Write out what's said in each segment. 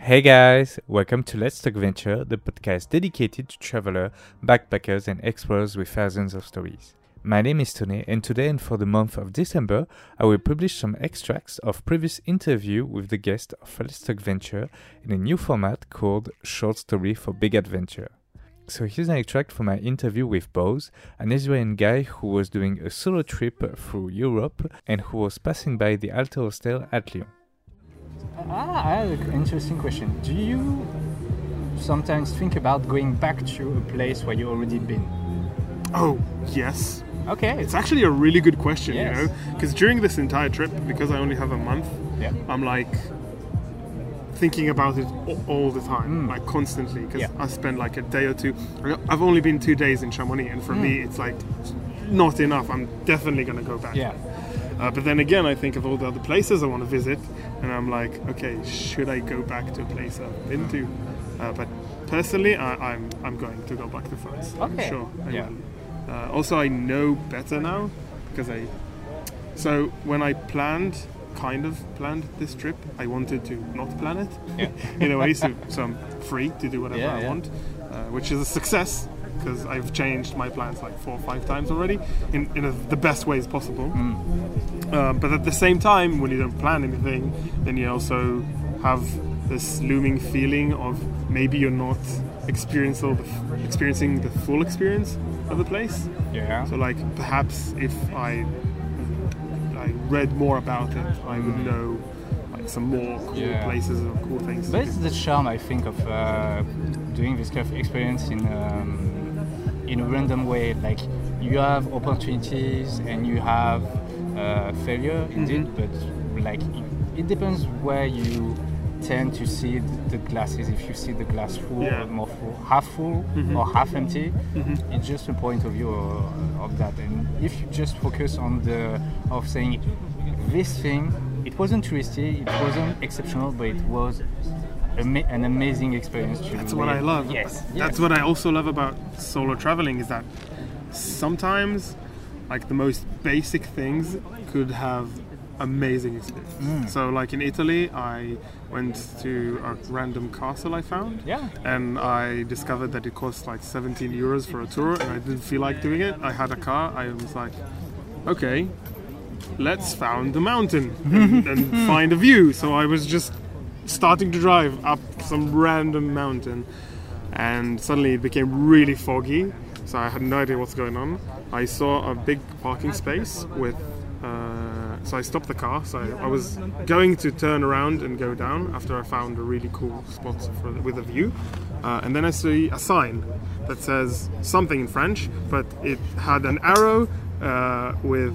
Hey guys, welcome to Let's Talk Venture, the podcast dedicated to travelers, backpackers, and explorers with thousands of stories. My name is Tony, and today and for the month of December, I will publish some extracts of previous interview with the guest of Let's Talk Venture in a new format called Short Story for Big Adventure. So here's an extract from my interview with Boz, an Israeli guy who was doing a solo trip through Europe and who was passing by the Alter Hostel at Lyon. Ah, I have an interesting question. Do you sometimes think about going back to a place where you already been? Oh, yes. Okay. It's actually a really good question, Yes. you know? Because during this entire trip, because I only have a month, Yeah. I'm like thinking about it all the time, like constantly. Because Mm. Yeah. I spend like a day or two. I've only been two days in Chamonix, and for me, it's like not enough. I'm definitely going to go back. Mm. Yeah. Uh, but then again, I think of all the other places I want to visit, and I'm like, okay, should I go back to a place I've been to? Uh, but personally, I, I'm I'm going to go back to France. I'm Okay. sure. I Yeah. will. Uh, also, I know better now because I. So when I planned, kind of planned this trip, I wanted to not plan it Yeah. in a way, so, so I'm free to do whatever Yeah, I yeah. want, uh, which is a success because I've changed my plans like four or five times already in, in a, the best ways possible. Mm. Um, but at the same time, when you don't plan anything, then you also have this looming feeling of maybe you're not experiencing the, f- experiencing the full experience of the place. Yeah. So, like, perhaps if I I read more about it, I would know like some more cool Mm. Yeah. places or cool things. But it's the charm, I think, of uh, doing this kind of experience in um, in a random way. Like you have opportunities and you have uh, failure, mm-hmm. indeed. But like it, it depends where you tend to see the glasses. If you see the glass full Yeah. or more full, half full mm-hmm. or half empty, mm-hmm. it's just a point of view of, of that. And if you just focus on the of saying this thing, it wasn't touristy, it wasn't exceptional, but it was ama- an amazing experience. To That's what I love. Yes, That's yes. what I also love about solo traveling is that sometimes like the most basic things could have amazing experience. Mm. So like in Italy I went to a random castle I found. Yeah. And I discovered that it cost like 17 euros for a tour and I didn't feel like doing it. I had a car. I was like, okay, let's found the mountain and, and find a view. So I was just starting to drive up some random mountain, and suddenly it became really foggy. So I had no idea what's going on. I saw a big parking space with. Uh, so I stopped the car. So I, I was going to turn around and go down after I found a really cool spot for, with a view, uh, and then I see a sign that says something in French, but it had an arrow uh, with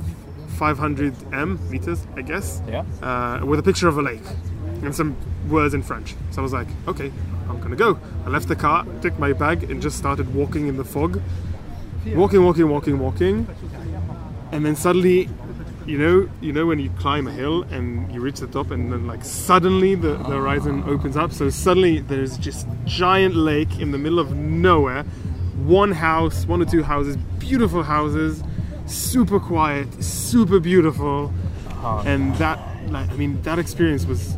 500 m meters, I guess, Yeah. uh, with a picture of a lake and some words in French. So I was like, okay, I'm gonna go. I left the car, took my bag, and just started walking in the fog. Walking, walking, walking, walking, and then suddenly, you know, you know when you climb a hill and you reach the top, and then like suddenly the, the horizon opens up. So suddenly there's just giant lake in the middle of nowhere. One house, one or two houses, beautiful houses, super quiet, super beautiful and that like i mean that experience was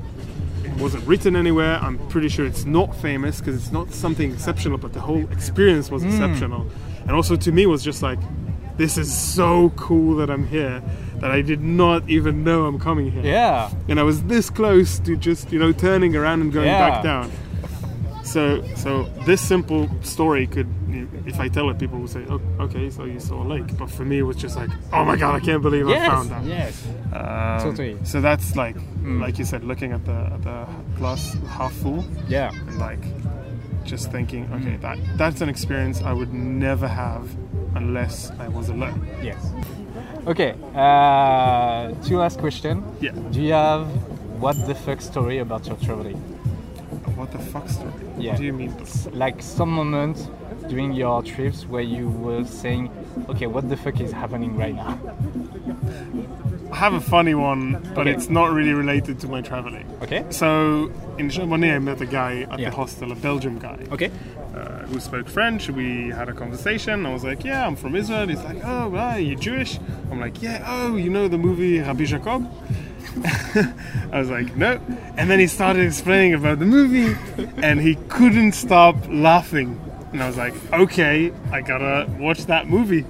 wasn't written anywhere. I'm pretty sure it's not famous because it's not something exceptional but the whole experience was hmm. exceptional. And also to me was just like this is so cool that i'm here that i did not even know i'm coming here. Yeah. and i was this close to just you know turning around and going Yeah. back down. So so this simple story could if i tell it people will say oh, okay so you saw a lake but for me it was just like oh my god i can't believe i found that Yes. um, Totally. So that's like, Mm. like you said, looking at the at the glass half full Yeah. and like just thinking, Mm. okay, that that's an experience I would never have unless I was alone. Yes. Okay. Uh, two last question. Yeah. Do you have what the fuck story about your traveling? What the fuck story? Yeah. What do you mean? Like some moment during your trips where you were saying, okay, what the fuck is happening right now? I have a funny one, but Okay. it's not really related to my traveling. Okay. So in Chamonix, I met a guy at Yeah. the hostel, a Belgian guy. Okay. uh, who spoke French. We had a conversation. I was like, "Yeah, I'm from Israel." He's like, "Oh, wow, you Jewish?" I'm like, "Yeah." Oh, you know the movie Rabbi Jacob? I was like, no. And then he started explaining about the movie, and he couldn't stop laughing. And I was like, okay, I gotta watch that movie.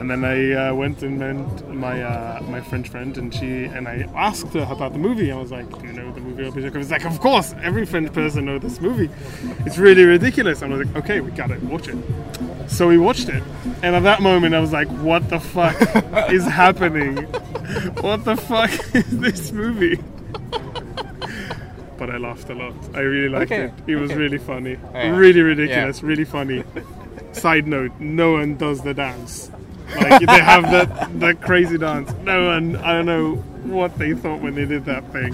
And then I uh, went and met my uh, my French friend, and she and I asked her about the movie. I was like, "Do you know the movie?" She was like, "Of course, every French person knows this movie. It's really ridiculous." And I was like, "Okay, we gotta watch it." So we watched it, and at that moment, I was like, "What the fuck is happening? What the fuck is this movie?" But I laughed a lot. I really liked Okay, it. It was okay. really funny, Yeah. really ridiculous, really funny. Side note: No one does the dance. Like they have that that crazy dance. No one. I don't know what they thought when they did that thing.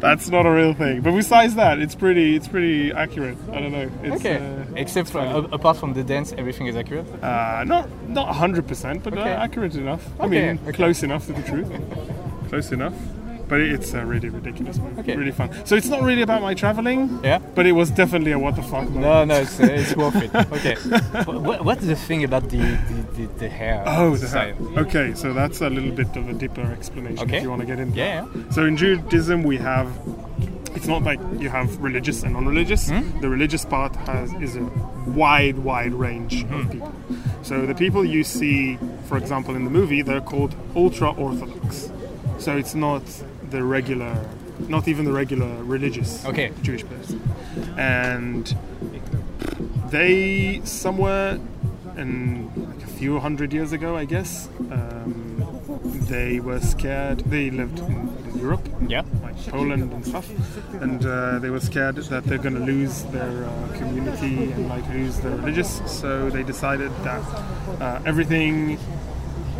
That's not a real thing. But besides that, it's pretty. It's pretty accurate. I don't know. It's, Okay. Uh, Except for, funny. apart from the dance, everything is accurate. uh, not not hundred percent, but Okay. uh, accurate enough. I mean, okay. close enough to the truth. close enough. But it's a really ridiculous movie. Okay. Really fun. So it's not really about my traveling. Yeah. But it was definitely a what the fuck moment. No, no, it's, it's worth it. Okay. what, what's the thing about the the, the, the hair? Oh, the style? hair. Okay, so that's a little bit of a deeper explanation Okay. if you want to get into Yeah. So in Judaism, we have. It's not like you have religious and non-religious. Hmm? The religious part has is a wide, wide range Hmm. of people. So the people you see, for example, in the movie, they're called ultra-orthodox. So it's not the regular, not even the regular religious Okay. Jewish person, and they somewhere in like a few hundred years ago, I guess, um, they were scared. They lived in, in Europe, Yeah. like Poland and stuff, and uh, they were scared that they're going to lose their uh, community and like lose their religious. So they decided that uh, everything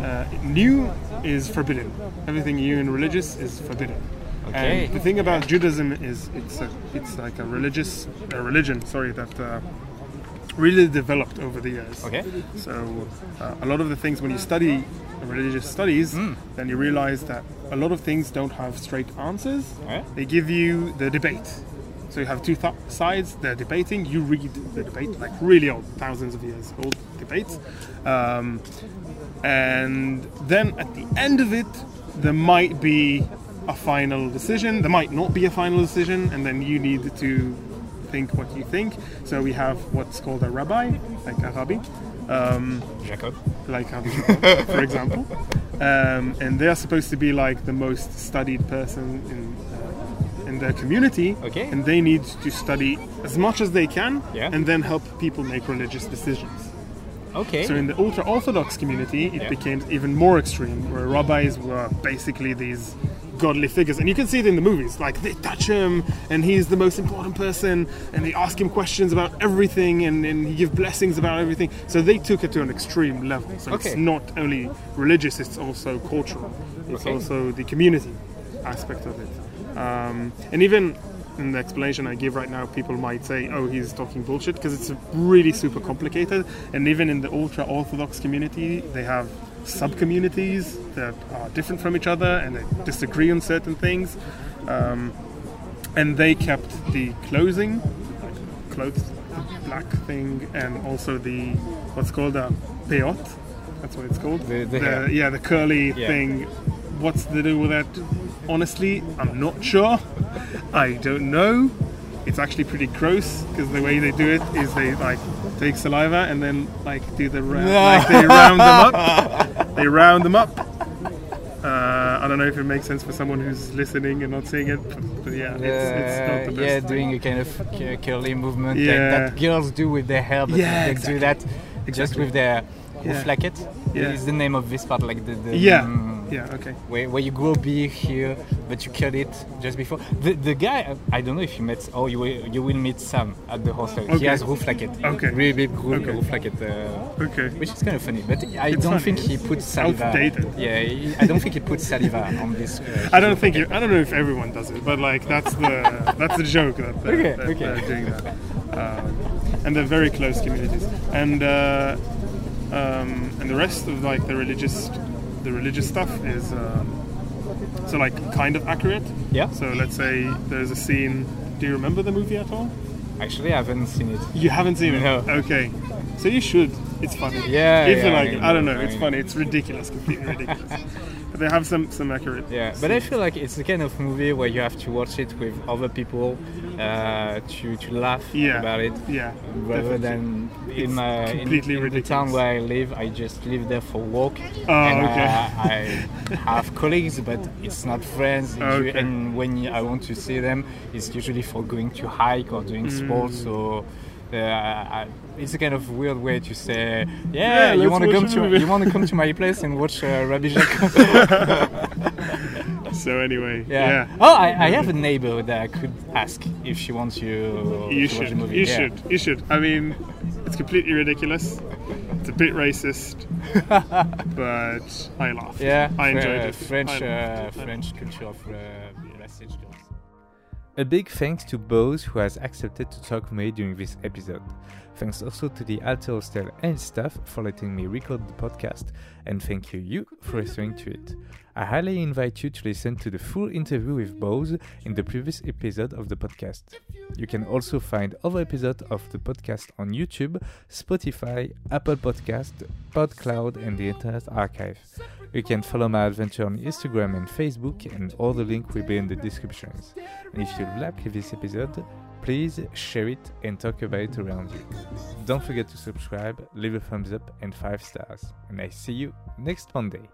uh, new is forbidden. Everything and religious is forbidden. Okay. And the thing about Judaism is it's a, it's like a religious a religion. Sorry that. Uh, really developed over the years. Okay. So uh, a lot of the things when you study religious studies, Hmm. then you realize that a lot of things don't have straight answers. Yeah. They give you the debate. So you have two th- sides. They're debating. You read the debate, like really old, thousands of years old debates, um, and then at the end of it, there might be a final decision. There might not be a final decision, and then you need to think what you think. So we have what's called a rabbi, like a rabbi, um, Jacob. like Rabbi for example, um, and they are supposed to be like the most studied person in uh, in their community, Okay. and they need to study as much as they can, Yeah. and then help people make religious decisions. Okay. So in the ultra orthodox community, it Yeah. became even more extreme, where rabbis were basically these godly figures, and you can see it in the movies. Like they touch him, and he's the most important person, and they ask him questions about everything, and, and he give blessings about everything. So they took it to an extreme level. So Okay. it's not only religious; it's also cultural. It's Okay. also the community aspect of it, um, and even. In the explanation I give right now, people might say, "Oh, he's talking bullshit," because it's really super complicated. And even in the ultra orthodox community, they have sub-communities that are different from each other and they disagree on certain things. Um, and they kept the clothing, like clothes, the black thing, and also the what's called a peot. That's what it's called. The- the hair. yeah, the curly Yeah. thing. What's the deal with that? Honestly, I'm not sure. I don't know. It's actually pretty gross because the way they do it is they like take saliva and then like do the round, like they round them up. They round them up. Uh, I don't know if it makes sense for someone who's listening and not seeing it, but, but yeah, it's, it's not the best. yeah, doing a kind of cu- curly movement Yeah. like that girls do with their hair, but Yeah, they exactly. do that just with their Yeah. hooflaket. Yeah. Is the name of this part like the, the Yeah, mm, yeah, okay. where, where you grow big here, but you cut it just before. The, the guy, I don't know if you met, or you will, you will meet Sam at the hostel. He Okay. has rooflaket. Okay. Really big roof, Okay. it. Uh, Okay. which is kind of funny, but I It's don't funny. think he puts saliva. outdated. Yeah, he, I don't think he puts saliva on this. Uh, I don't think you, I don't know if everyone does it, but like that's the that's the joke that they're, Okay, that okay. they're doing that. Um, and they're very close communities, and uh, um, and the rest of like the religious the religious stuff is um, so like kind of accurate. Yeah. So let's say there's a scene. Do you remember the movie at all? Actually, I haven't seen it. You haven't seen it. No. Okay. So you should. It's funny. Yeah, If yeah, like I it, I don't know, know. I It's know. funny. It's ridiculous. Completely ridiculous. but they have some some accurate. Yeah, but I feel like it's the kind of movie where you have to watch it with other people uh, to to laugh Yeah. about it. Yeah, Rather definitely. than in my completely in the town where I live, I just live there for walk. Oh, and okay. uh, I have colleagues, but it's not friends. Okay. And when I want to see them, it's usually for going to hike or doing Mm. sports. So uh, I, it's a kind of weird way to say, yeah, Yeah, you want to come to you want to come to my place and watch uh, Rabbi Jacob. So anyway, Yeah. yeah. Oh, I, I have a neighbor that I could ask if she wants you, You should. You Yeah. should. You should. I mean, it's completely ridiculous. It's a bit racist, but I laughed. Yeah, I enjoyed it. French, uh. French culture of uh. A big thanks to Bose who has accepted to talk with me during this episode. Thanks also to the Alter Hostel and staff for letting me record the podcast, and thank you you for listening to it. I highly invite you to listen to the full interview with Bose in the previous episode of the podcast. You can also find other episodes of the podcast on YouTube, Spotify, Apple Podcast, PodCloud, and the Internet Archive. You can follow my adventure on Instagram and Facebook, and all the link will be in the descriptions. And if you like this episode, please share it and talk about it around you. Don't forget to subscribe, leave a thumbs up and 5 stars. And I see you next Monday.